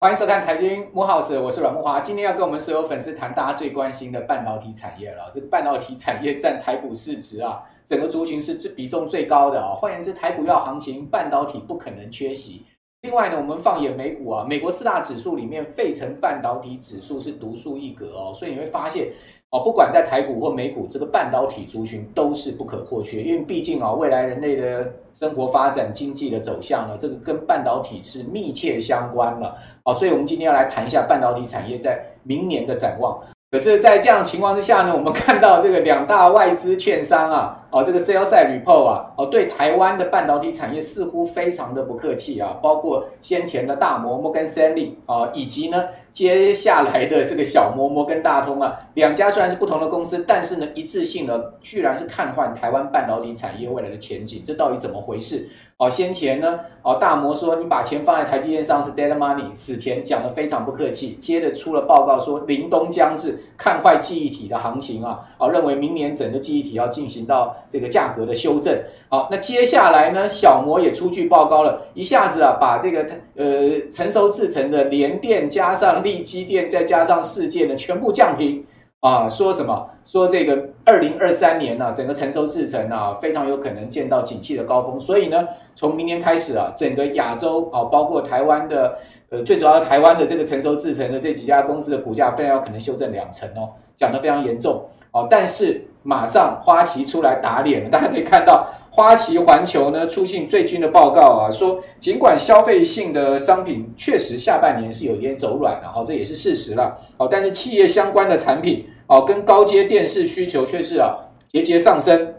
欢迎收看《财经木 House》，我是阮木华。今天要跟我们所有粉丝谈大家最关心的半导体产业了。这半导体产业占台股市值啊，整个族群是最比重最高的啊。换言之，台股要行情，半导体不可能缺席。另外呢，我们放眼美股啊，美国四大指数里面，费城半导体指数是独树一格哦。所以你会发现哦，不管在台股或美股，这个半导体族群都是不可或缺。因为毕竟啊，未来人类的生活发展、经济的走向呢，这个跟半导体是密切相关的。哦，所以我们今天要来谈一下半导体产业在明年的展望。可是，在这样情况之下呢，我们看到这个两大外资券商啊，哦，这个 sales report 啊，哦，对台湾的半导体产业似乎非常的不客气啊，包括先前的大摩摩根士丹利啊，以及呢接下来的这个小摩摩根大通啊，两家虽然是不同的公司，但是呢一致性呢居然是看坏台湾半导体产业未来的前景，这到底怎么回事？哦，先前呢，哦，大摩说你把钱放在台积电上是 dead money，死钱讲得非常不客气。接着出了报告说凛冬将至，看坏记忆体的行情啊，哦，认为明年整个记忆体要进行到这个价格的修正。好，那接下来呢，小摩也出具报告了，一下子啊，把这个呃成熟制成的联电加上力积电再加上世界呢，全部降平。啊，说什么？说这个二零二三年呢、啊，整个成熟制成啊，非常有可能见到景气的高峰。所以呢，从明年开始啊，整个亚洲啊，包括台湾的，呃，最主要台湾的这个成熟制成的这几家公司的股价，非常有可能修正两成哦，讲得非常严重。哦、啊，但是马上花旗出来打脸了，大家可以看到。花旗环球呢出信最近的报告啊，说尽管消费性的商品确实下半年是有点走软的，哦，这也是事实了，哦，但是企业相关的产品，哦，跟高阶电视需求却是啊节节上升，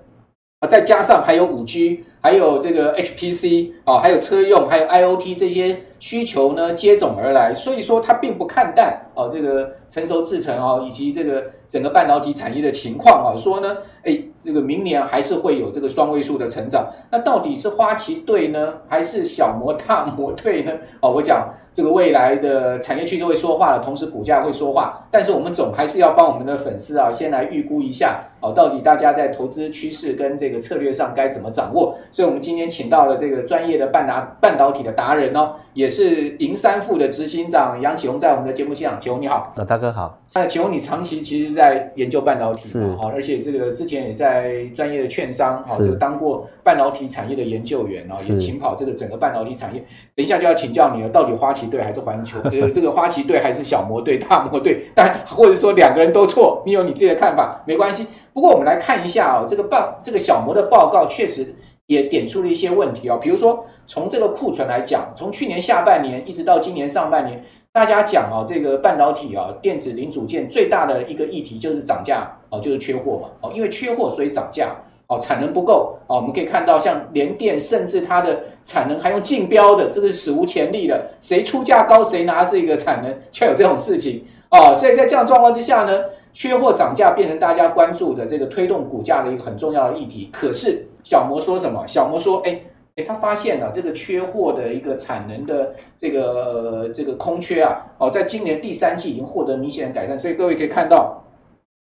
啊，再加上还有五 G，还有这个 HPC，啊，还有车用，还有 IoT 这些需求呢接踵而来，所以说它并不看淡哦这个成熟制程哦以及这个整个半导体产业的情况啊，说呢，哎。这个明年还是会有这个双位数的成长，那到底是花旗对呢，还是小摩大摩对呢？哦，我讲这个未来的产业趋势会说话的同时股价会说话，但是我们总还是要帮我们的粉丝啊，先来预估一下哦，到底大家在投资趋势跟这个策略上该怎么掌握？所以，我们今天请到了这个专业的半达半导体的达人哦，也是银三富的执行长杨启宏，在我们的节目现场，启宏你好，老大哥好。那启宏，你长期其实在研究半导体是哈，而且这个之前也在专业的券商哈，这个当过半导体产业的研究员啊，也勤跑这个整个半导体产业。等一下就要请教你了，到底花旗队还是环球？呃，这个花旗队还是小摩队、大摩队？但或者说两个人都错，你有你自己的看法，没关系。不过我们来看一下哦，这个报这个小摩的报告确实也点出了一些问题啊，比如说从这个库存来讲，从去年下半年一直到今年上半年。大家讲啊，这个半导体啊，电子零组件最大的一个议题就是涨价哦，就是缺货嘛哦，因为缺货所以涨价哦，产能不够哦，我们可以看到像联电，甚至它的产能还用竞标的，这个是史无前例的，谁出价高谁拿这个产能，却有这种事情哦，所以在这样状况之下呢，缺货涨价变成大家关注的这个推动股价的一个很重要的议题。可是小摩说什么？小摩说，哎哎。他发现了这个缺货的一个产能的这个呃这个空缺啊，哦，在今年第三季已经获得明显的改善，所以各位可以看到，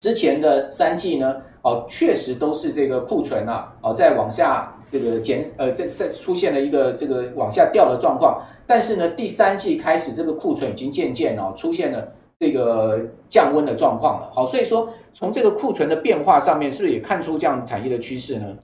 之前的三季呢，哦，确实都是这个库存啊，哦，在往下这个减呃，这这出现了一个这个往下掉的状况，但是呢，第三季开始这个库存已经渐渐哦出现了这个降温的状况了，好，所以说从这个库存的变化上面，是不是也看出这样产业的趋势呢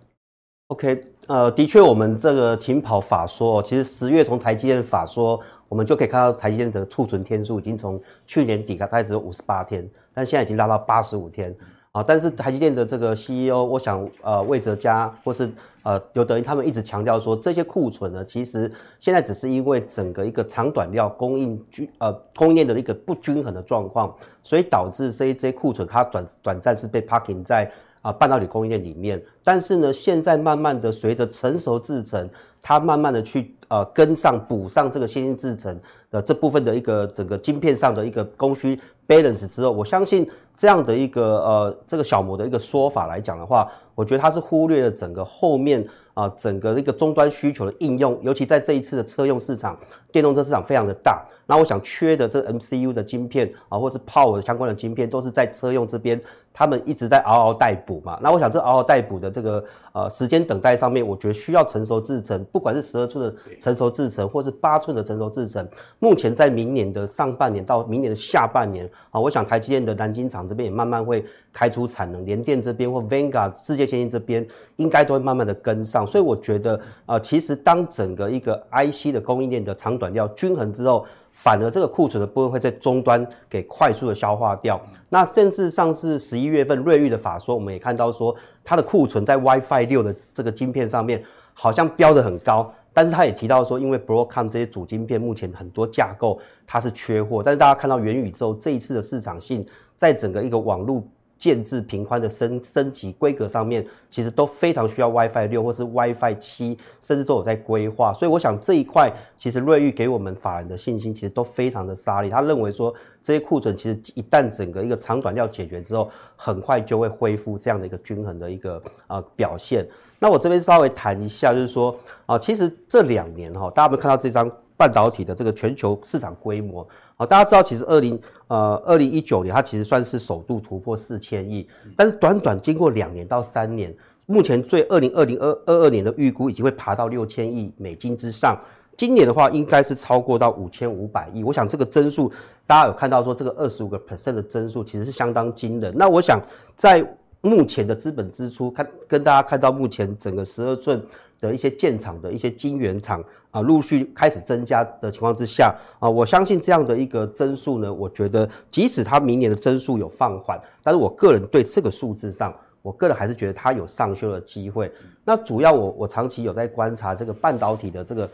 ？OK，呃，的确，我们这个勤跑法说，其实十月从台积电法说，我们就可以看到台积电这个库存天数已经从去年底开始只有五十八天，但现在已经拉到八十五天啊。但是台积电的这个 CEO，我想，呃，魏哲家或是呃刘德音他们一直强调说，这些库存呢，其实现在只是因为整个一个长短料供应均呃供应链的一个不均衡的状况，所以导致这一这些库存它短短暂是被 parking 在。啊，半导体供应链里面，但是呢，现在慢慢的随着成熟制程，它慢慢的去呃跟上补上这个先进制程的这部分的一个整个晶片上的一个供需 balance 之后，我相信这样的一个呃这个小模的一个说法来讲的话，我觉得它是忽略了整个后面啊整个一个终端需求的应用，尤其在这一次的车用市场，电动车市场非常的大，那我想缺的这 MCU 的晶片啊，或是 Power 相关的晶片，都是在车用这边。他们一直在嗷嗷待哺嘛，那我想这嗷嗷待哺的这个呃时间等待上面，我觉得需要成熟制程，不管是十二寸的成熟制程，或是八寸的成熟制程，目前在明年的上半年到明年的下半年啊，我想台积电的南京厂这边也慢慢会开出产能，联电这边或 Vanguard 世界先进这边应该都会慢慢的跟上，所以我觉得啊，其实当整个一个 IC 的供应链的长短料均衡之后。反而这个库存的部分会在终端给快速的消化掉。那甚至上次十一月份瑞昱的法说，我们也看到说它的库存在 WiFi 六的这个晶片上面好像标得很高，但是他也提到说，因为 Broadcom 这些主晶片目前很多架构它是缺货，但是大家看到元宇宙这一次的市场性，在整个一个网络。建置频宽的升升级规格上面，其实都非常需要 WiFi 六或是 WiFi 七，甚至都有在规划。所以我想这一块，其实瑞昱给我们法人的信心，其实都非常的沙利。他认为说，这些库存其实一旦整个一个长短料解决之后，很快就会恢复这样的一个均衡的一个呃表现。那我这边稍微谈一下，就是说啊，其实这两年哈，大家有没有看到这张？半导体的这个全球市场规模，好，大家知道，其实二零呃二零一九年，它其实算是首度突破四千亿，但是短短经过两年到三年，目前最二零二零二二二年的预估已经会爬到六千亿美金之上，今年的话应该是超过到五千五百亿。我想这个增速，大家有看到说这个二十五个 percent 的增速其实是相当惊人。那我想在目前的资本支出，看跟大家看到目前整个十二寸。的一些建厂的一些晶圆厂啊，陆续开始增加的情况之下啊，我相信这样的一个增速呢，我觉得即使它明年的增速有放缓，但是我个人对这个数字上，我个人还是觉得它有上修的机会。那主要我我长期有在观察这个半导体的这个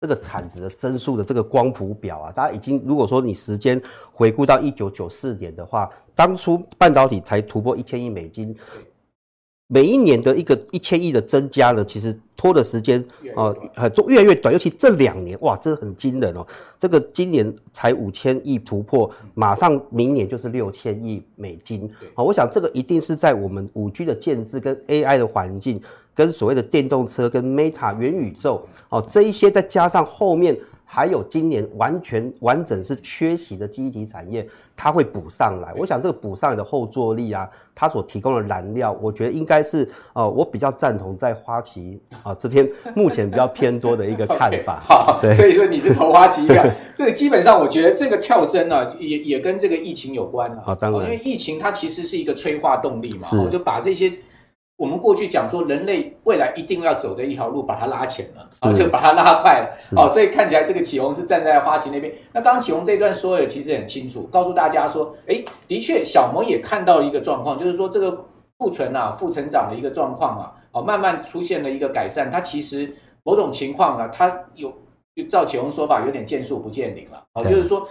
这个产值的增速的这个光谱表啊，大家已经如果说你时间回顾到一九九四年的话，当初半导体才突破一千亿美金。每一年的一个一千亿的增加呢，其实拖的时间啊，很多越来越短，尤其这两年，哇，真的很惊人哦。这个今年才五千亿突破，马上明年就是六千亿美金。好，我想这个一定是在我们五 G 的建制跟 AI 的环境，跟所谓的电动车跟 Meta 元宇宙，哦，这一些再加上后面。还有今年完全完整是缺席的记忆体产业，它会补上来。我想这个补上来的后坐力啊，它所提供的燃料，我觉得应该是呃，我比较赞同在花旗啊这边目前比较偏多的一个看 法。okay, 好，对，所以说你是投花旗一样，这个基本上我觉得这个跳升呢、啊，也也跟这个疫情有关啊。好，当然，因为疫情它其实是一个催化动力嘛，我就把这些。我们过去讲说，人类未来一定要走的一条路，把它拉前了啊，就把它拉快了哦，所以看起来这个启宏是站在花旗那边。那刚刚启宏这一段说的其实很清楚，告诉大家说，哎，的确小摩也看到了一个状况，就是说这个库存啊、负成长的一个状况啊，哦，慢慢出现了一个改善。它其实某种情况啊，它有就照启宏说法，有点见树不见林了哦，就是说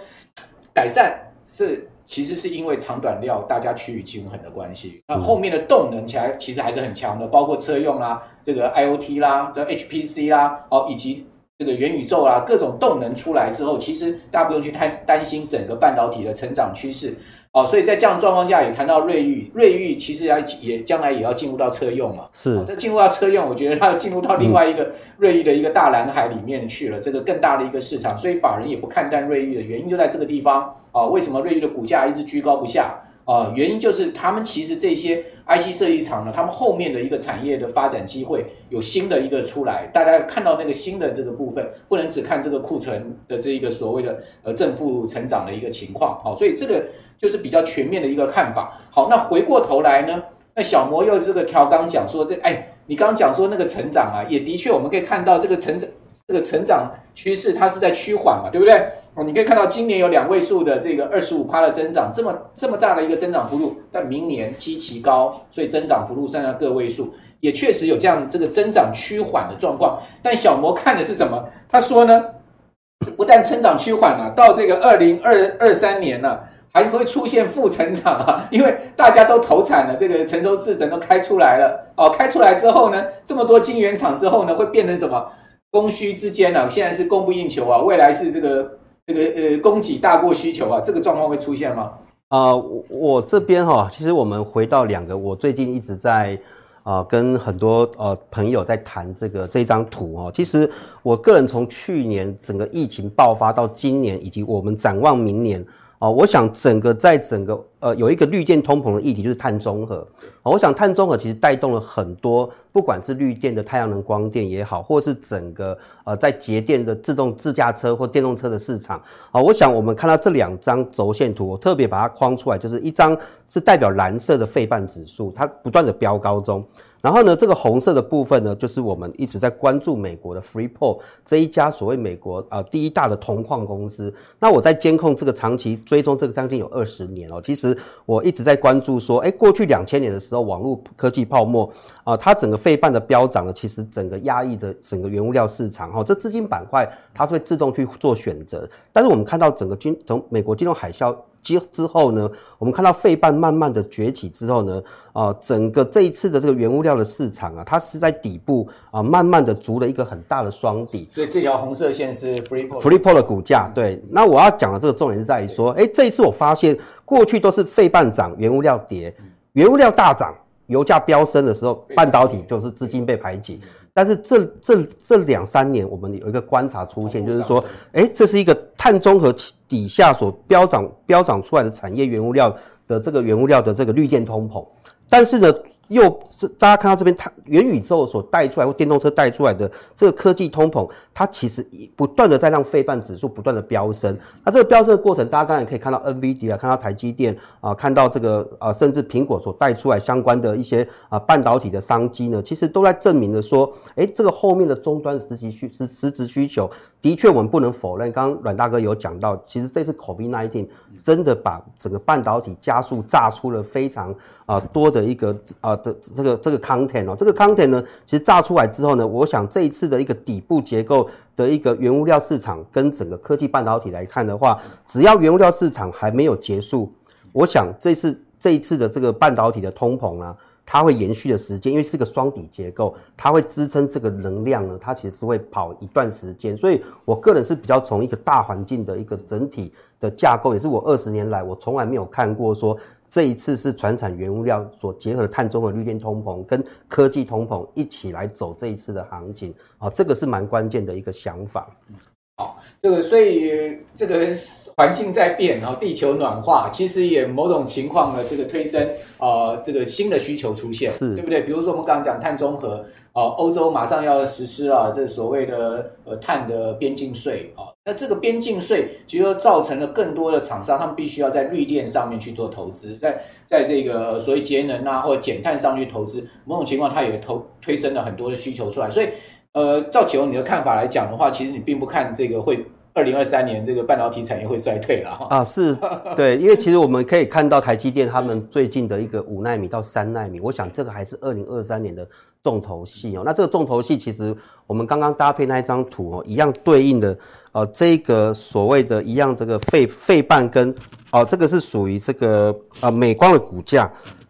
改善是。其实是因为长短料大家趋于均衡的关系，那后面的动能起来其实还是很强的，包括车用啦、这个 IOT 啦、这 HPC 啦，哦，以及这个元宇宙啦，各种动能出来之后，其实大家不用去太担心整个半导体的成长趋势。哦，所以在这样状况下，也谈到瑞玉，瑞玉其实要也将来也要进入到车用嘛。是，这进入到车用，我觉得它要进入到另外一个瑞玉的一个大蓝海里面去了，这个更大的一个市场，所以法人也不看淡瑞玉的原因就在这个地方啊。为什么瑞玉的股价一直居高不下啊？原因就是他们其实这些 IC 设计厂呢，他们后面的一个产业的发展机会有新的一个出来，大家看到那个新的这个部分，不能只看这个库存的这一个所谓的呃正负成长的一个情况。好，所以这个。就是比较全面的一个看法。好，那回过头来呢，那小摩又这个调刚讲说这，哎，你刚讲说那个成长啊，也的确我们可以看到这个成长这个成长趋势它是在趋缓嘛，对不对？哦，你可以看到今年有两位数的这个二十五趴的增长，这么这么大的一个增长幅度，但明年基期高，所以增长幅度上下个位数，也确实有这样这个增长趋缓的状况。但小摩看的是什么？他说呢，不但成长趋缓了，到这个二零二二三年呢、啊。还会出现负成长啊，因为大家都投产了，这个成熟制程都开出来了哦。开出来之后呢，这么多晶圆厂之后呢，会变成什么？供需之间呢、啊？现在是供不应求啊，未来是这个这个呃供给大过需求啊，这个状况会出现吗？啊、我我这边哈、哦，其实我们回到两个，我最近一直在啊、跟很多呃朋友在谈这个这张图哦。其实我个人从去年整个疫情爆发到今年，以及我们展望明年。哦，我想整个在整个呃，有一个绿电通膨的议题，就是碳中和。我想碳中和其实带动了很多，不管是绿电的太阳能光电也好，或是整个呃在节电的自动自驾车或电动车的市场。啊，我想我们看到这两张轴线图，我特别把它框出来，就是一张是代表蓝色的费半指数，它不断的飙高中。然后呢，这个红色的部分呢，就是我们一直在关注美国的 Freeport 这一家所谓美国啊、呃、第一大的铜矿公司。那我在监控这个长期追踪这个将近有二十年哦。其实我一直在关注说，哎，过去两千年的时候，网络科技泡沫啊、它整个费半的飙涨呢，其实整个压抑着整个原物料市场哈、哦。这资金板块它是会自动去做选择，但是我们看到整个金从美国金融海啸。之之后呢，我们看到费半慢慢的崛起之后呢，啊，整个这一次的这个原物料的市场啊，它是在底部啊，慢慢的筑了一个很大的双底。所以这条红色线是 Freeport Freeport 的股价。对，那我要讲的这个重点是在于说，哎，这一次我发现过去都是费半涨，原物料跌，原物料大涨，油价飙升的时候，半导体就是资金被排挤。但是这这这两三年，我们有一个观察出现，就是说，哎，这是一个碳中和底下所飙涨飙涨出来的产业原物料的这个原物料的这个绿电通膨，但是呢。又这大家看到这边，它元宇宙所带出来或电动车带出来的这个科技通膨，它其实不断的在让费半指数不断的飙升。那这个飙升的过程，大家当然可以看到 NVD 啊，看到台积电啊，看到这个啊，甚至苹果所带出来相关的一些啊半导体的商机呢，其实都在证明的说，哎，这个后面的终端实际需实实质需求，的确我们不能否认。刚刚阮大哥有讲到，其实这次 COVID-19 真的把整个半导体加速炸出了非常啊多的一个啊。的这个这个 content 哦，这个 content 呢，其实炸出来之后呢，我想这一次的一个底部结构的一个原物料市场跟整个科技半导体来看的话，只要原物料市场还没有结束，我想这次这一次的这个半导体的通膨啊，它会延续的时间，因为是个双底结构，它会支撑这个能量呢，它其实是会跑一段时间，所以我个人是比较从一个大环境的一个整体的架构，也是我二十年来我从来没有看过说。这一次是传产原物料所结合的碳中和、绿电通膨跟科技通膨一起来走这一次的行情啊，这个是蛮关键的一个想法。好，这个所以这个环境在变，然后地球暖化，其实也某种情况呢，这个推升啊、呃，这个新的需求出现，是对不对？比如说我们刚刚讲碳中和。哦，欧洲马上要实施啊，这所谓的呃碳的边境税啊，那这个边境税其实造成了更多的厂商，他们必须要在绿电上面去做投资，在在这个所谓节能啊或者减碳上去投资，某种情况它也投推升了很多的需求出来，所以呃，赵启你的看法来讲的话，其实你并不看这个会。二零二三年这个半导体产业会衰退了哈啊，是对，因为其实我们可以看到台积电他们最近的一个五纳米到三纳米，我想这个还是二零二三年的重头戏哦。那这个重头戏其实我们刚刚搭配那一张图哦，一样对应的呃这个所谓的一样这个费费半跟哦这个是属于这个呃美光的股价。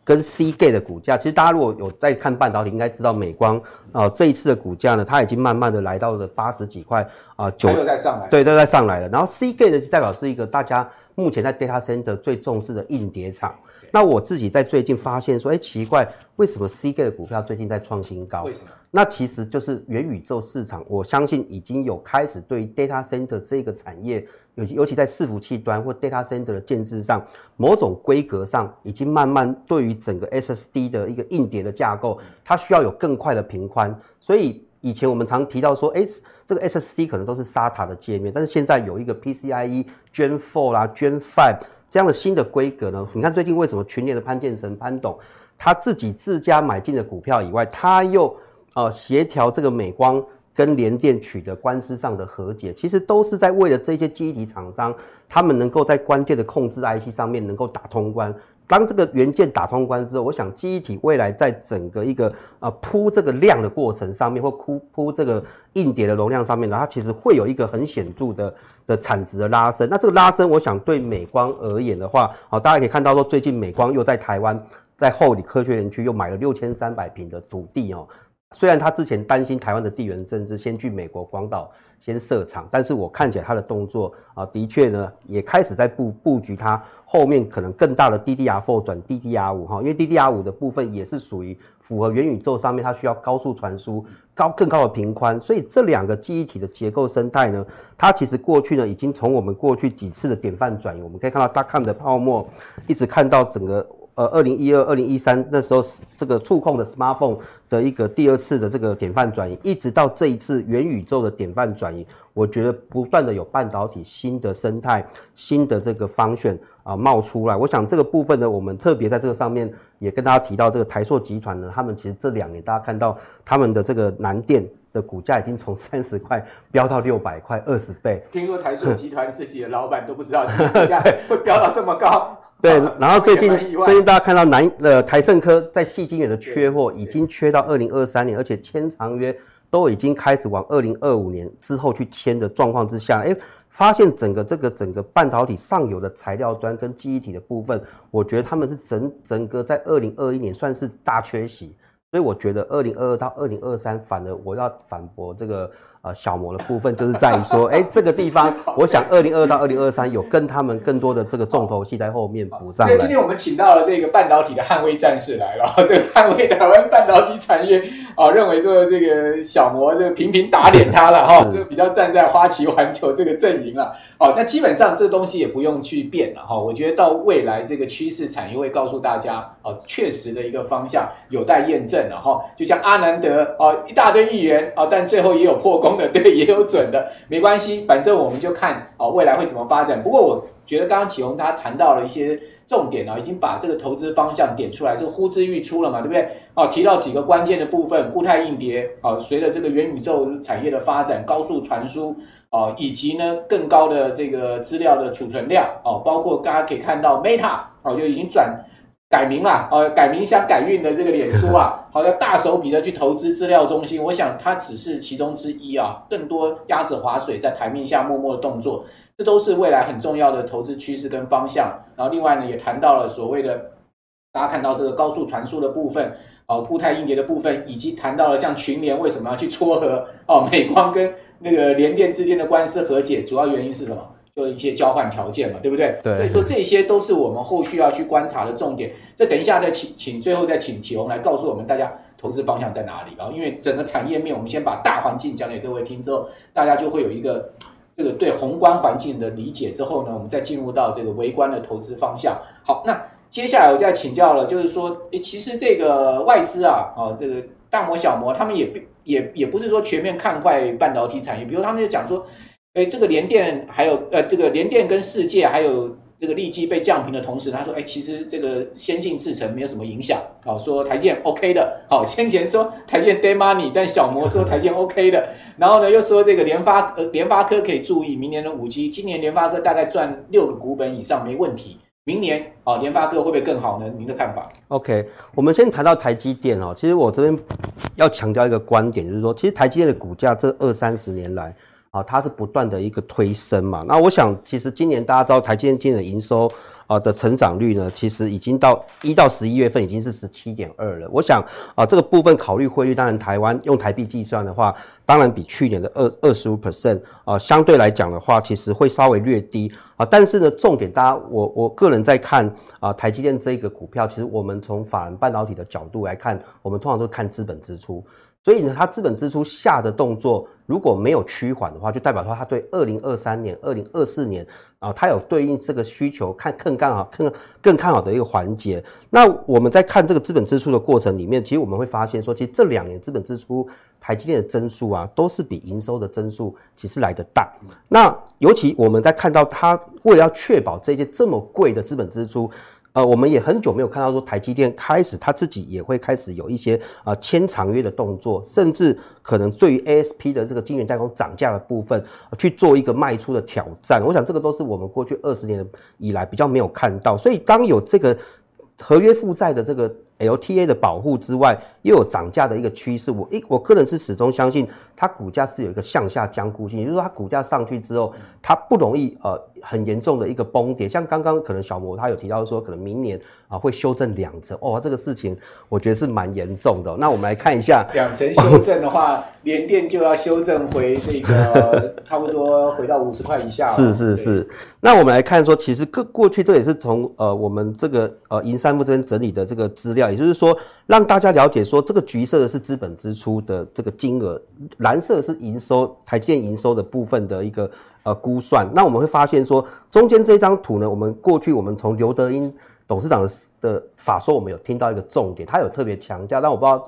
跟 Seagate 的股价，其实大家如果有在看半导体，应该知道美光啊、呃、这一次的股价呢，它已经慢慢的来到了八十几块啊，九、呃、又在上来，对，都在上来了。然后 Seagate 代表是一个大家目前在 Data Center 最重视的硬碟厂。那我自己在最近发现说，哎，奇怪，为什么 Seagate 的股票最近在创新高？为什么？那其实就是元宇宙市场，我相信已经有开始对于 Data Center 这个产业。尤其尤其在伺服器端或 data center 的建制上，某种规格上已经慢慢对于整个 SSD 的一个硬碟的架构，它需要有更快的频宽。所以以前我们常提到说，哎，这个 SSD 可能都是 SATA 的界面，但是现在有一个 PCIe Gen 4啦、Gen 5这样的新的规格呢。你看最近为什么群联的潘建成潘董他自己自家买进的股票以外，他又呃协调这个美光。跟联电取得官司上的和解，其实都是在为了这些记忆体厂商，他们能够在关键的控制 IC 上面能够打通关。当这个元件打通关之后，我想记忆体未来在整个一个呃铺这个量的过程上面，或铺铺这个硬碟的容量上面呢，它其实会有一个很显著的的产值的拉升。那这个拉升，我想对美光而言的话，好，大家可以看到说，最近美光又在台湾在后里科学园区又买了六千三百平的土地哦。虽然他之前担心台湾的地缘政治，先去美国广岛先设厂，但是我看起来他的动作啊，的确呢也开始在布布局他后面可能更大的 DDR4 转 DDR5 哈，因为 DDR5 的部分也是属于符合元宇宙上面它需要高速传输、高更高的频宽，所以这两个记忆体的结构生态呢，它其实过去呢已经从我们过去几次的典范转移，我们可以看到 Dotcom 的泡沫，一直看到整个。呃，二零一二、二零一三那时候，这个触控的 smartphone 的一个第二次的这个典范转移，一直到这一次元宇宙的典范转移，我觉得不断的有半导体新的生态、新的这个方选啊冒出来。我想这个部分呢，我们特别在这个上面也跟大家提到，这个台硕集团呢，他们其实这两年大家看到他们的这个南电的股价已经从三十块飙到六百块，二十倍。听说台塑集团自己的老板都不知道这个 股价会飙到这么高。对，然后最近最近大家看到南呃台盛科在细晶圆的缺货已经缺到二零二三年，而且签长约都已经开始往二零二五年之后去签的状况之下，哎，发现整个这个整个半导体上游的材料端跟记忆体的部分，我觉得他们是整整个在二零二一年算是大缺席，所以我觉得二零二二到二零二三，反而我要反驳这个。呃，小摩的部分就是在于说，哎，这个地方，我想二零二二到二零二三有跟他们更多的这个重头戏在后面补上。所以今天我们请到了这个半导体的捍卫战士来了，这个捍卫台湾半导体产业啊，认为说这个小摩这个频频打脸他了哈，这个比较站在花旗环球这个阵营了。哦，那基本上这东西也不用去变了哈。我觉得到未来这个趋势产业会告诉大家，哦，确实的一个方向有待验证了哈。就像阿南德哦，一大堆议员哦，但最后也有破功。对，也有准的，没关系，反正我们就看哦，未来会怎么发展。不过我觉得刚刚启宏他谈到了一些重点啊，已经把这个投资方向点出来，就呼之欲出了嘛，对不对？哦，提到几个关键的部分，固态硬碟哦，随着这个元宇宙产业的发展，高速传输哦，以及呢更高的这个资料的储存量哦，包括大家可以看到 Meta 哦，就已经转。改名啦，呃，改名想改运的这个脸书啊，好像大手笔的去投资资料中心，我想它只是其中之一啊，更多鸭子划水在台面下默默的动作，这都是未来很重要的投资趋势跟方向。然后另外呢，也谈到了所谓的大家看到这个高速传输的部分，哦，固态硬碟的部分，以及谈到了像群联为什么要去撮合哦，美光跟那个联电之间的官司和解，主要原因是什么？做一些交换条件嘛，对不对？对。所以说这些都是我们后续要去观察的重点。这等一下再请请最后再请启宏来告诉我们大家投资方向在哪里啊？因为整个产业面，我们先把大环境讲给各位听之后，大家就会有一个这个对宏观环境的理解。之后呢，我们再进入到这个微观的投资方向。好，那接下来我再请教了，就是说，诶，其实这个外资啊，哦，这个大摩小摩他们也也也不是说全面看坏半导体产业，比如他们就讲说。哎，这个联电还有呃，这个联电跟世界还有这个利基被降评的同时，他说，哎，其实这个先进制程没有什么影响。好，说台积 OK 的。好，先前说台积 dead money，但小摩说台积 OK 的。然后呢，又说这个联发呃联发科可以注意明年的五 G，今年联发科大概赚六个股本以上没问题。明年啊，联发科会不会更好呢？您的看法？OK，我们先谈到台积电哦。其实我这边要强调一个观点，就是说，其实台积电的股价这二三十年来。啊，它是不断的一个推升嘛。那我想，其实今年大家知道台积电今年的营收啊的成长率呢，其实已经到一到十一月份已经是十七点二了。我想啊，这个部分考虑汇率，当然台湾用台币计算的话，当然比去年的二二十五 percent 啊，相对来讲的话，其实会稍微略低啊。但是呢，重点大家我我个人在看啊，台积电这一个股票，其实我们从法人半导体的角度来看，我们通常都看资本支出。所以呢，它资本支出下的动作如果没有趋缓的话，就代表说它对二零二三年、二零二四年啊，它有对应这个需求看更看好、更更看好的一个环节。那我们在看这个资本支出的过程里面，其实我们会发现说，其实这两年资本支出台积电的增速啊，都是比营收的增速其实来得大。那尤其我们在看到它为了要确保这些这么贵的资本支出。呃，我们也很久没有看到说台积电开始它自己也会开始有一些啊签长约的动作，甚至可能对于 ASP 的这个晶圆代工涨价的部分去做一个卖出的挑战。我想这个都是我们过去二十年以来比较没有看到。所以当有这个合约负债的这个 LTA 的保护之外，又有涨价的一个趋势。我一我个人是始终相信它股价是有一个向下僵固性，也就是说它股价上去之后，它不容易呃很严重的一个崩跌。像刚刚可能小摩他有提到说，可能明年啊会修正两成哦，这个事情我觉得是蛮严重的。那我们来看一下，两成修正的话，联电就要修正回这个 差不多回到五十块以下。是是是。那我们来看说，其实过过去这也是从呃我们这个呃银山部这边整理的这个资料，也就是说让大家了解说，这个橘色的是资本支出的这个金额，蓝色是营收台积电营收的部分的一个呃估算。那我们会发现说，中间这张图呢，我们过去我们从刘德英董事长的的法说，我们有听到一个重点，他有特别强调，但我不知道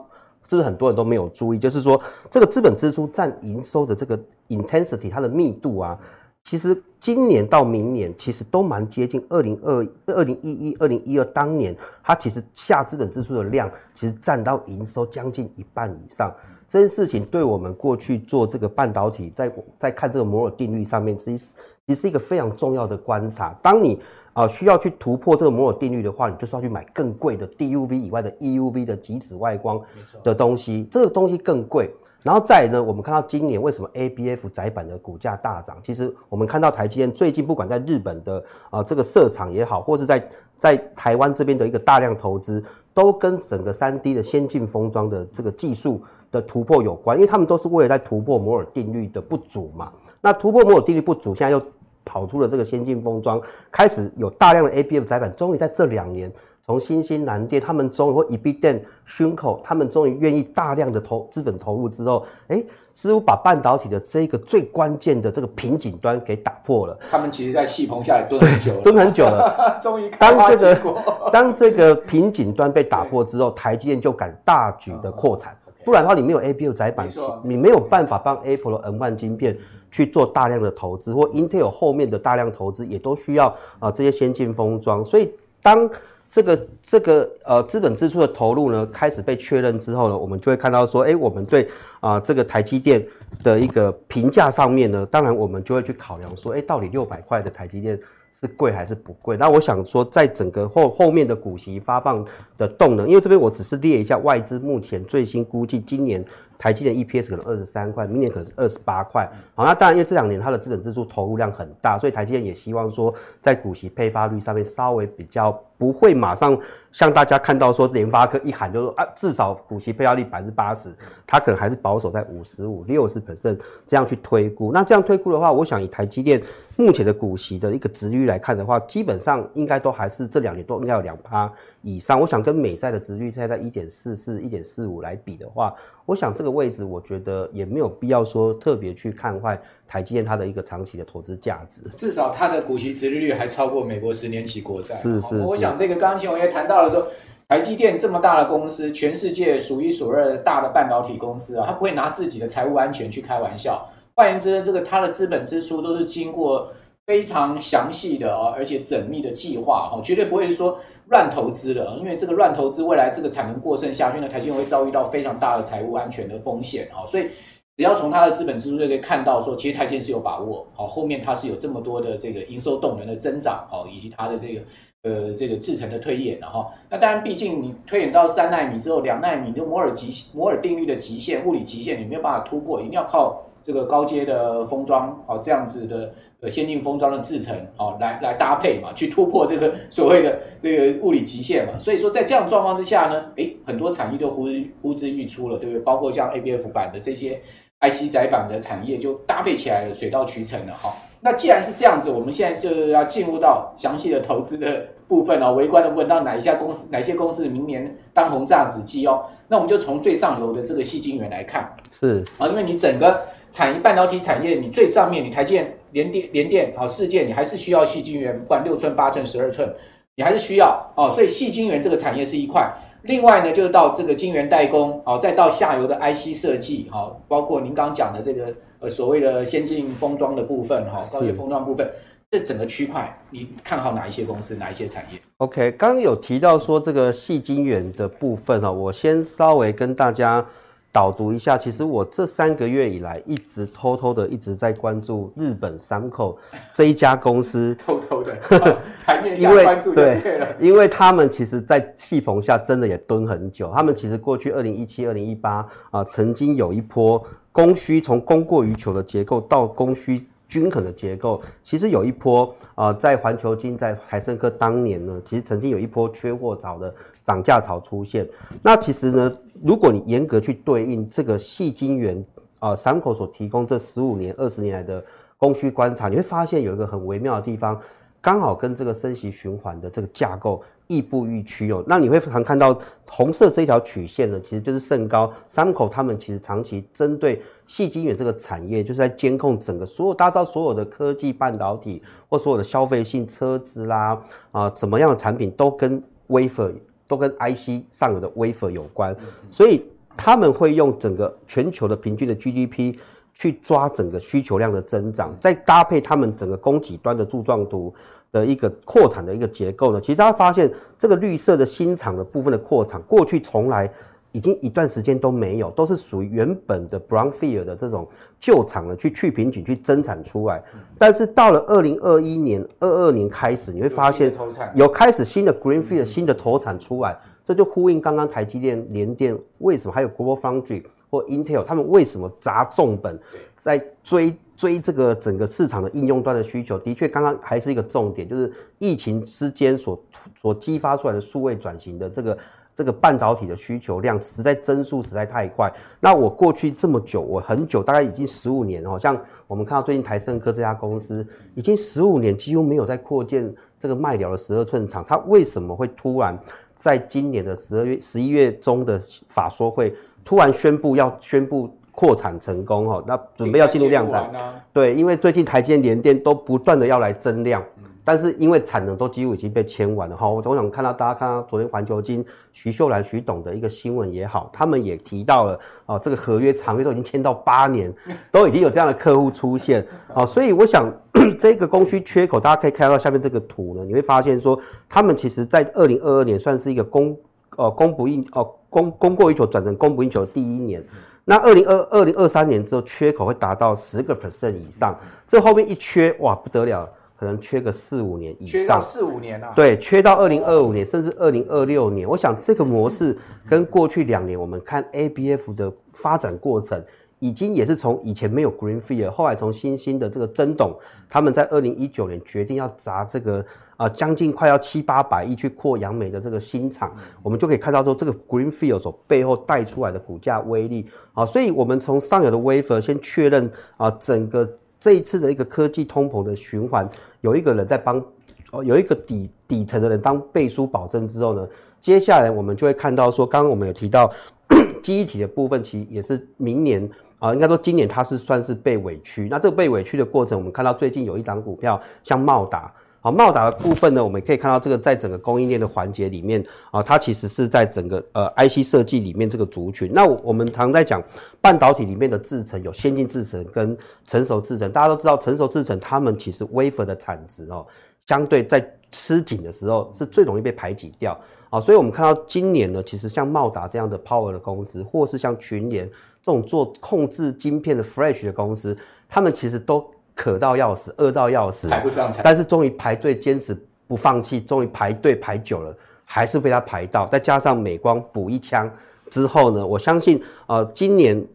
是不是很多人都没有注意，就是说这个资本支出占营收的这个 intensity，它的密度啊。其实今年到明年，其实都蛮接近二零二二零一一、二零一二当年，它其实下资本支出的量，其实占到营收将近一半以上。这件事情对我们过去做这个半导体，在在看这个摩尔定律上面，其实其实是一个非常重要的观察。当你啊需要去突破这个摩尔定律的话，你就是要去买更贵的 DUV 以外的 EUV 的极紫外光的东西，这个东西更贵。然后再呢，我们看到今年为什么 ABF 载板的股价大涨？其实我们看到台积电最近不管在日本的啊、这个设厂也好，或是在在台湾这边的一个大量投资，都跟整个 3D 的先进封装的这个技术的突破有关，因为他们都是为了在突破摩尔定律的不足嘛。那突破摩尔定律不足，现在又跑出了这个先进封装，开始有大量的 ABF 载板，终于在这两年。从新兴、蓝电，他们终于或 Ibiden、Shunko，他们终于愿意大量的投资本投入之后，哎，似乎把半导体的这个最关键的这个瓶颈端给打破了。他们其实，在戏棚下也蹲很久了，蹲很久了。终于当这个当这个瓶颈端被打破之后，台积电就敢大举的扩产。不然的话，你没有 ABF 载板，你没有办法帮 Apple 的 N 万晶片去做大量的投资，或 Intel 后面的大量投资也都需要啊这些先进封装。所以当这个这个呃资本支出的投入呢，开始被确认之后呢，我们就会看到说，哎，我们对啊、呃、这个台积电的一个评价上面呢，当然我们就会去考量说，哎，到底六百块的台积电是贵还是不贵？那我想说，在整个后后面的股息发放的动能，因为这边我只是列一下外资目前最新估计，今年台积电 EPS 可能二十三块，明年可能是二十八块。好，那当然因为这两年它的资本支出投入量很大，所以台积电也希望说，在股息配发率上面稍微比较。不会马上像大家看到说联发科一喊就说啊，至少股息配发率百分之八十，它可能还是保守在五十五、六十 percent 这样去推估。那这样推估的话，我想以台积电目前的股息的一个值率来看的话，基本上应该都还是这两年都应该有两趴以上。我想跟美债的殖利率现在在一点四四、一点四五来比的话，我想这个位置我觉得也没有必要说特别去看坏。台积电它的一个长期的投资价值，至少它的股息殖利率还超过美国十年期国债。是是，是，我想这个刚刚秦王爷谈到了说，台积电这么大的公司，全世界数一数二的大的半导体公司啊，它不会拿自己的财务安全去开玩笑。换言之，这个它的资本支出都是经过非常详细的哦，而且缜密的计划，哈，绝对不会说乱投资的。因为这个乱投资，未来这个产能过剩下去呢，台积电会遭遇到非常大的财务安全的风险，哈，所以。只要从它的资本支出就可以看到，说其实台积电是有把握，好，后面它是有这么多的这个营收动能的增长，好，以及它的这个呃这个制程的推演，然后那当然毕竟你推演到三奈米之后，两奈米就摩尔极摩尔定律的极限，物理极限你没有办法突破，一定要靠这个高阶的封装，好，这样子的呃先进封装的制程，好，来来搭配嘛，去突破这个所谓的这个物理极限嘛。所以说在这样状况之下呢，诶，很多产业就呼呼之欲出了，对不对？包括像 ABF 版的这些。IC 载板的产业就搭配起来了，水到渠成了哈。那既然是这样子，我们现在就要进入到详细的投资的部分哦，围观的部分到哪一家公司，哪些公司明年当红炸子鸡哦？那我们就从最上游的这个细晶圆来看，是啊，因为你整个产业半导体产业，你最上面你台积电、联电、联电啊、世界，你还是需要细晶圆，不管六寸、八寸、十二寸，你还是需要哦。所以细晶圆这个产业是一块。另外呢，就是到这个晶圆代工，好，再到下游的 IC 设计，好，包括您刚刚讲的这个呃所谓的先进封装的部分，哈，高铁封装部分，这整个区块，你看好哪一些公司，哪一些产业？OK，刚刚有提到说这个细晶圆的部分哈，我先稍微跟大家导读一下，其实我这三个月以来一直偷偷的一直在关注日本 SUMCO 这一家公司，偷偷的，台面下关注就对因为他们其实，在气棚下真的也蹲很久。他们其实过去二零一七、二零一八啊，曾经有一波供需从供过于求的结构到供需均衡的结构，其实有一波啊，在环球金、在海胜科当年呢，其实曾经有一波缺货潮的涨价潮出现。那其实呢，如果你严格去对应这个细晶圆啊三口所提供这十五年、二十年来的供需观察，你会发现有一个很微妙的地方，刚好跟这个升息循环的这个架构。亦步亦趋哦，那你会常看到红色这条曲线呢，其实就是盛高 SUMCO 他们其实长期针对细晶圆这个产业，就是在监控整个所有打造所有的科技半导体或所有的消费性车子啦啊，什么样的产品都跟 wafer 都跟 IC 上游的 wafer 有关，所以他们会用整个全球的平均的 GDP 去抓整个需求量的增长，再搭配他们整个供给端的柱状图。的一个扩产的一个结构呢，其实大家发现这个绿色的新厂的部分的扩产，过去从来已经一段时间都没有，都是属于原本的 brownfield 的这种旧厂呢去去瓶颈去增产出来。但是到了二零二一年、二二年开始，你会发现有开始新的 greenfield 新的投产出来，这就呼应刚刚台积电、联电为什么还有 Global Foundry 或 Intel 他们为什么砸重本在追。追这个整个市场的应用端的需求，的确刚刚还是一个重点，就是疫情之间所所激发出来的数位转型的这个这个半导体的需求量，实在增速实在太快。那我过去这么久，我很久，大概已经十五年哦，像我们看到最近台胜科这家公司，已经十五年几乎没有在扩建这个卖掉的十二寸厂，它为什么会突然在今年的十二月十一月中的法说会突然宣布要宣布？扩产成功哈，那准备要进入量产。对，因为最近台积电、联电都不断的要来增量，但是因为产能都几乎已经被签完了哈。我总想看到大家看到昨天环球金徐秀兰、徐董的一个新闻也好，他们也提到了啊，这个合约长约都已经签到八年，都已经有这样的客户出现啊，所以我想 这个供需缺口，大家可以看到下面这个图呢，你会发现说，他们其实在二零二二年算是一个供呃供不应哦供供过于求转成供不应求的第一年。那二零二二零二三年之后，缺口会达到十个 percent 以上，这后面一缺，哇，不得了，可能缺个四五年以上。缺到四五年啊？对，缺到二零二五年，甚至二零二六年。我想这个模式跟过去两年我们看 ABF 的发展过程。已经也是从以前没有 Greenfield，后来从新兴的这个曾董，他们在二零一九年决定要砸这个啊将近快要七八百亿去扩杨梅的这个新厂，我们就可以看到说这个 Greenfield 所背后带出来的股价威力啊，所以我们从上游的 Wafer 先确认啊，整个这一次的一个科技通膨的循环，有一个人在帮，哦，有一个底底层的人当背书保证之后呢，接下来我们就会看到说，刚刚我们有提到 记忆体的部分，其实也是明年。啊，应该说今年它是算是被委屈。那这个被委屈的过程，我们看到最近有一档股票，像茂达。啊，茂达的部分呢，我们可以看到这个在整个供应链的环节里面，啊，它其实是在整个呃 IC 设计里面这个族群。那我们常在讲半导体里面的制程有先进制程跟成熟制程。大家都知道，成熟制程他们其实 wafer 的产值哦，相对在吃紧的时候是最容易被排挤掉。啊，所以我们看到今年呢，其实像茂达这样的 power 的公司，或是像群联这种做控制晶片的 flash 的公司，他们其实都渴到要死，饿到要死，排不上场，但是终于排队坚持不放弃，终于排队排久了，还是被他排到。再加上美光补一枪之后呢，我相信，呃，今年。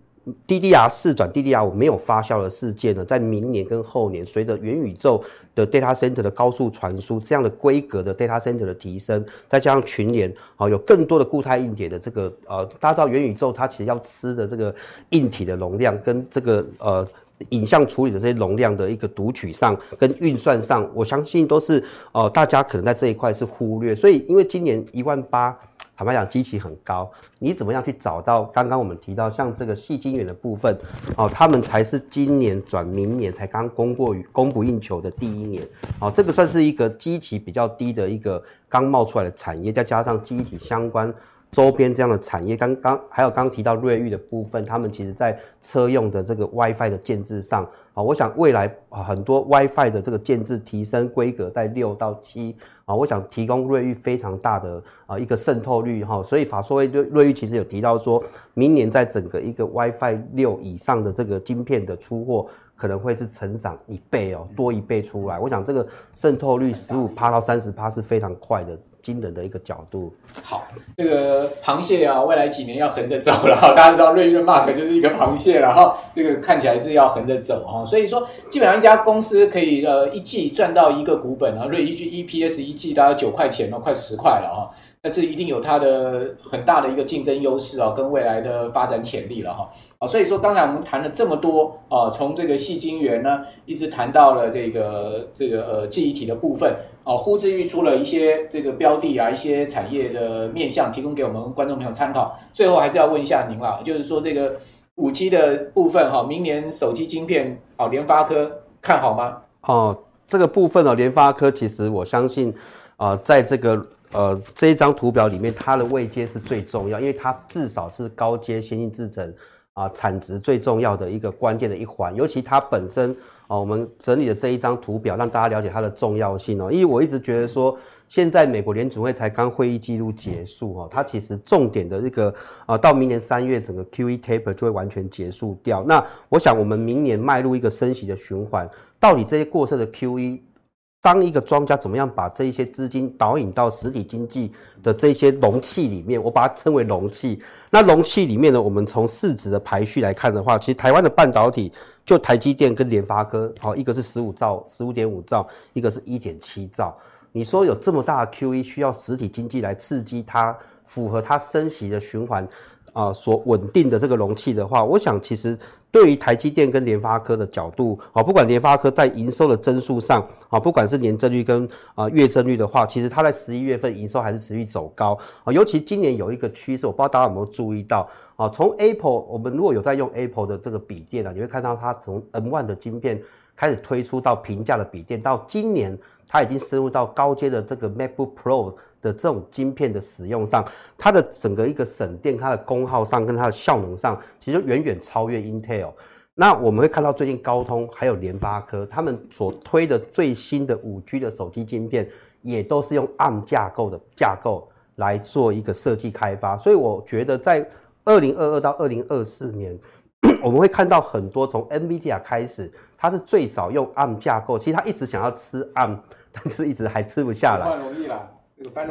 DDR 四转 DDR 五没有发酵的事件呢，在明年跟后年，随着元宇宙的 data center 的高速传输，这样的规格的 data center 的提升，再加上群联啊，有更多的固态硬碟的这个呃，大家知道元宇宙它其实要吃的这个硬体的容量，跟这个呃影像处理的这些容量的一个读取上，跟运算上，我相信都是呃大家可能在这一块是忽略，所以因为今年一万八。坦白讲，基期很高，你怎么样去找到？刚刚我们提到像这个细晶圆的部分，哦，他们才是今年转明年才刚供过于供不应求的第一年，哦，这个算是一个基期比较低的一个刚冒出来的产业，再加上基体相关周边这样的产业，刚刚还有刚刚提到瑞昱的部分，他们其实在车用的这个 WiFi 的建制上啊，我想未来很多 WiFi 的这个建制提升规格在六到七啊，我想提供瑞昱非常大的啊一个渗透率哈，所以法说瑞瑞昱其实有提到说，明年在整个一个 WiFi 六以上的这个晶片的出货。可能会是成长一倍哦，多一倍出来。我想这个渗透率十五趴到三十趴是非常快的、惊人的一个角度。好，这个螃蟹啊，未来几年要横着走了。大家知道瑞昱 Mark 就是一个螃蟹了哈，这个看起来是要横着走哈。所以说，基本上一家公司可以呃一季赚到一个股本啊，瑞昱 EPS 一季大概九块钱哦，快十块了哈。那这一定有它的很大的一个竞争优势啊，跟未来的发展潜力了哈。啊，所以说刚才我们谈了这么多啊，从这个细晶圆呢，一直谈到了这个这个呃记忆体的部分啊，呼之欲出了一些这个标的啊，一些产业的面向，提供给我们观众朋友参考。最后还是要问一下您了，就是说这个五 G 的部分哈，明年手机晶片啊，联发科看好吗？哦，这个部分呢，联发科其实我相信啊，在这个。呃，这一张图表里面，它的位阶是最重要，因为它至少是高阶先进制程啊产值最重要的一个关键的一环。尤其它本身哦，我们整理的这一张图表，让大家了解它的重要性哦。因为我一直觉得说，现在美国联储会才刚会议记录结束哦，它其实重点的这个啊，到明年三月整个 QE taper 就会完全结束掉。那我想，我们明年迈入一个升息的循环，到底这些过剩的 QE？当一个庄家怎么样把这一些资金导引到实体经济的这些容器里面，我把它称为容器。那容器里面呢，我们从市值的排序来看的话，其实台湾的半导体就台积电跟联发科，好，一个是十五兆、十五点五兆，一个是一点七兆。你说有这么大的 QE 需要实体经济来刺激它，符合它升息的循环啊，所稳定的这个容器的话，我想其实。对于台积电跟联发科的角度，啊，不管联发科在营收的增速上，啊，不管是年增率跟啊月增率的话，其实它在十一月份营收还是持续走高，啊，尤其今年有一个趋势，我不知道大家有没有注意到，啊，从 Apple，我们如果有在用 Apple 的这个笔电啊，你会看到它从 M1 的晶片开始推出到平价的笔电，到今年它已经深入到高阶的这个 MacBook Pro。的这种晶片的使用上，它的整个一个省电，它的功耗上跟它的效能上，其实远远超越 Intel。那我们会看到最近高通还有联发科，他们所推的最新的五 G 的手机晶片，也都是用 ARM 架构的架构来做一个设计开发。所以我觉得在二零二二到二零二四年，我们会看到很多从 NVIDIA 开始，它是最早用 ARM 架构，其实它一直想要吃 ARM，但是一直还吃不下来。容易啦。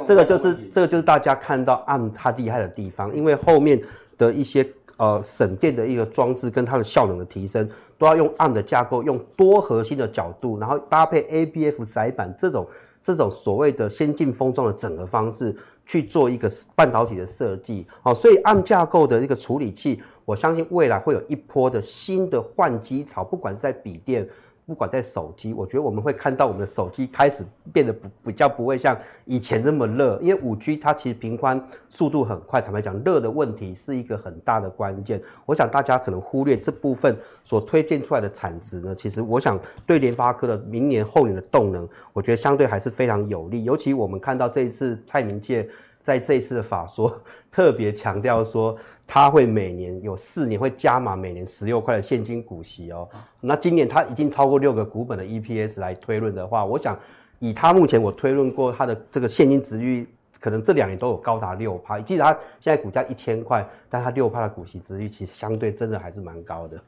这个就是这个就是大家看到 ARM 它厉害的地方，因为后面的一些呃省电的一个装置跟它的效能的提升，都要用 ARM 的架构，用多核心的角度，然后搭配 ABF 载板这种这种所谓的先进封装的整合方式去做一个半导体的设计。好，所以 ARM 架构的一个处理器，我相信未来会有一波的新的换机潮，不管是在笔电。不管在手机，我觉得我们会看到我们的手机开始变得不比较不会像以前那么热，因为五 G 它其实频宽速度很快，坦白讲，热的问题是一个很大的关键。我想大家可能忽略这部分所推荐出来的产值呢，其实我想对联发科的明年后年的动能，我觉得相对还是非常有利。尤其我们看到这一次蔡明介。在这一次的法说，特别强调说，他会每年有四年会加码每年十六块的现金股息哦。那今年他已经超过六个股本的 EPS 来推论的话，我想以他目前我推论过他的这个现金值率，可能这两年都有高达六趴。即使他现在股价一千块，但他六趴的股息值率其实相对真的还是蛮高的。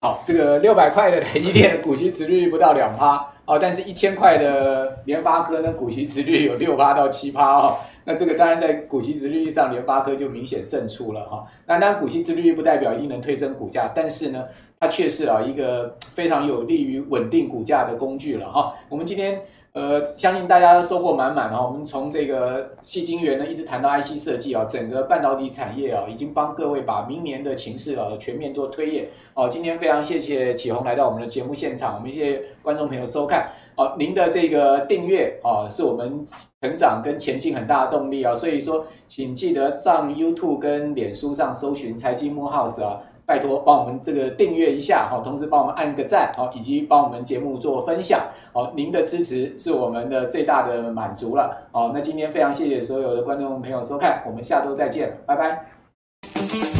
好，这个六百块的台积电股息殖率不到两趴哦，但是一千块的联发科呢，股息殖率有六趴到七趴哦。那这个当然在股息殖率上，联发科就明显胜出了哈。那当然股息殖率不代表一定能推升股价，但是呢，它却是啊一个非常有利于稳定股价的工具了哈。我们今天。呃，相信大家收获满满啊！我们从这个矽晶圆呢，一直谈到 IC 设计啊，整个半导体产业啊，已经帮各位把明年的情势啊全面做推演。哦，今天非常谢谢启宏来到我们的节目现场，我们谢谢观众朋友收看。哦，您的这个订阅啊，是我们成长跟前进很大的动力啊，所以说请记得上 YouTube 跟脸书上搜寻财经慕 House 啊。拜托帮我们这个订阅一下，好，同时帮我们按个赞，好，以及帮我们节目做分享，好，您的支持是我们的最大的满足了，好，那今天非常谢谢所有的观众朋友收看，我们下周再见，拜拜。